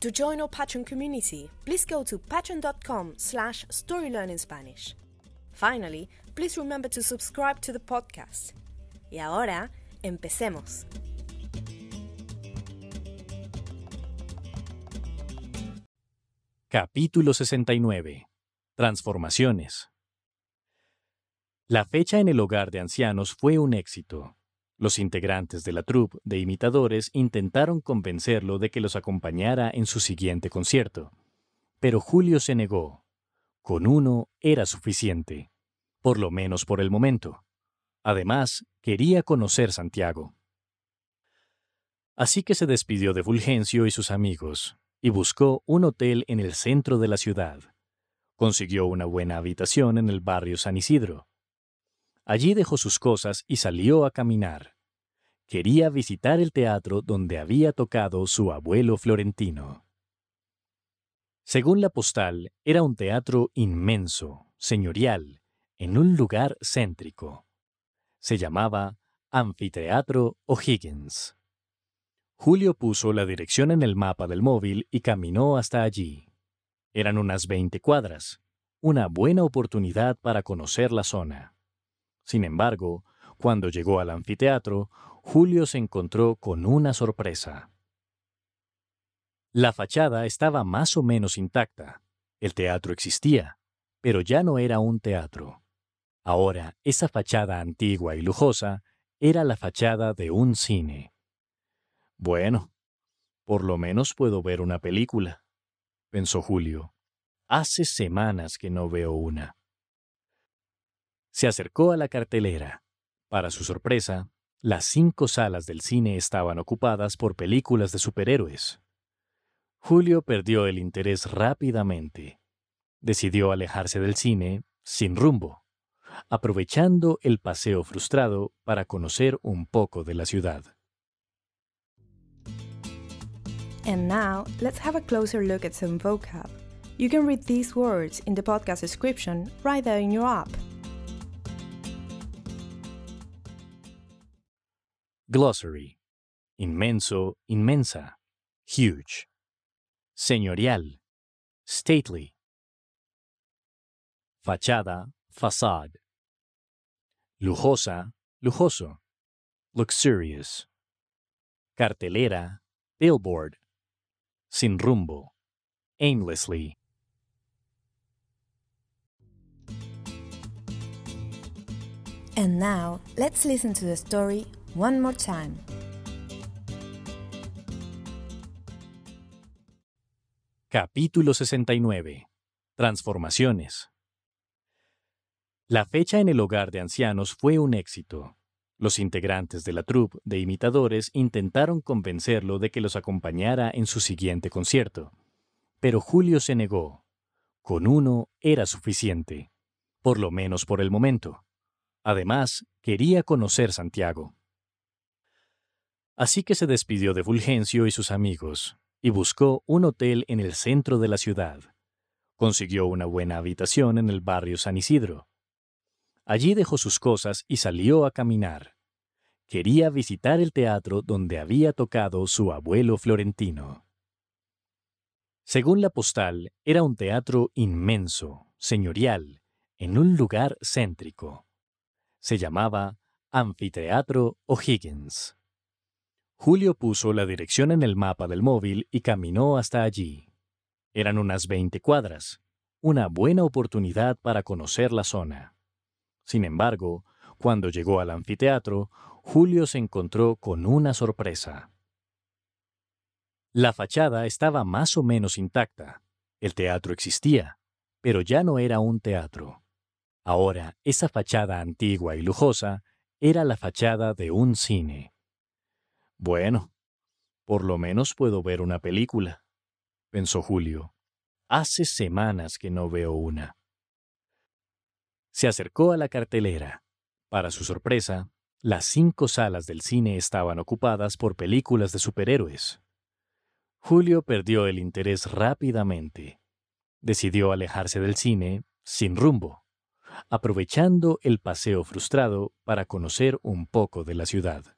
To join our Patreon community, please go to patreon.com slash storylearningspanish. Finally, please remember to subscribe to the podcast. Y ahora, empecemos. Capítulo 69. Transformaciones. La fecha en el hogar de ancianos fue un éxito. Los integrantes de la troupe de imitadores intentaron convencerlo de que los acompañara en su siguiente concierto, pero Julio se negó. Con uno era suficiente, por lo menos por el momento. Además, quería conocer Santiago. Así que se despidió de Fulgencio y sus amigos, y buscó un hotel en el centro de la ciudad. Consiguió una buena habitación en el barrio San Isidro, Allí dejó sus cosas y salió a caminar. Quería visitar el teatro donde había tocado su abuelo florentino. Según la postal, era un teatro inmenso, señorial, en un lugar céntrico. Se llamaba Anfiteatro O'Higgins. Julio puso la dirección en el mapa del móvil y caminó hasta allí. Eran unas 20 cuadras, una buena oportunidad para conocer la zona. Sin embargo, cuando llegó al anfiteatro, Julio se encontró con una sorpresa. La fachada estaba más o menos intacta. El teatro existía, pero ya no era un teatro. Ahora, esa fachada antigua y lujosa era la fachada de un cine. Bueno, por lo menos puedo ver una película, pensó Julio. Hace semanas que no veo una. Se acercó a la cartelera. Para su sorpresa, las cinco salas del cine estaban ocupadas por películas de superhéroes. Julio perdió el interés rápidamente. Decidió alejarse del cine sin rumbo, aprovechando el paseo frustrado para conocer un poco de la ciudad. And now, let's have a closer look at some vocab. You can read these words in the podcast description right there in your app. Glossary. Inmenso, inmensa. Huge. Señorial. Stately. Fachada, facade. Lujosa, lujoso. Luxurious. Cartelera, billboard. Sin rumbo. Aimlessly. And now, let's listen to the story one more time. Capítulo 69. Transformaciones. La fecha en el hogar de ancianos fue un éxito. Los integrantes de la troupe de imitadores intentaron convencerlo de que los acompañara en su siguiente concierto, pero Julio se negó. Con uno era suficiente, por lo menos por el momento. Además, quería conocer Santiago. Así que se despidió de Fulgencio y sus amigos, y buscó un hotel en el centro de la ciudad. Consiguió una buena habitación en el barrio San Isidro. Allí dejó sus cosas y salió a caminar. Quería visitar el teatro donde había tocado su abuelo florentino. Según la postal, era un teatro inmenso, señorial, en un lugar céntrico. Se llamaba Anfiteatro O'Higgins. Julio puso la dirección en el mapa del móvil y caminó hasta allí. Eran unas 20 cuadras, una buena oportunidad para conocer la zona. Sin embargo, cuando llegó al anfiteatro, Julio se encontró con una sorpresa. La fachada estaba más o menos intacta. El teatro existía, pero ya no era un teatro. Ahora, esa fachada antigua y lujosa era la fachada de un cine. Bueno, por lo menos puedo ver una película, pensó Julio. Hace semanas que no veo una. Se acercó a la cartelera. Para su sorpresa, las cinco salas del cine estaban ocupadas por películas de superhéroes. Julio perdió el interés rápidamente. Decidió alejarse del cine sin rumbo, aprovechando el paseo frustrado para conocer un poco de la ciudad.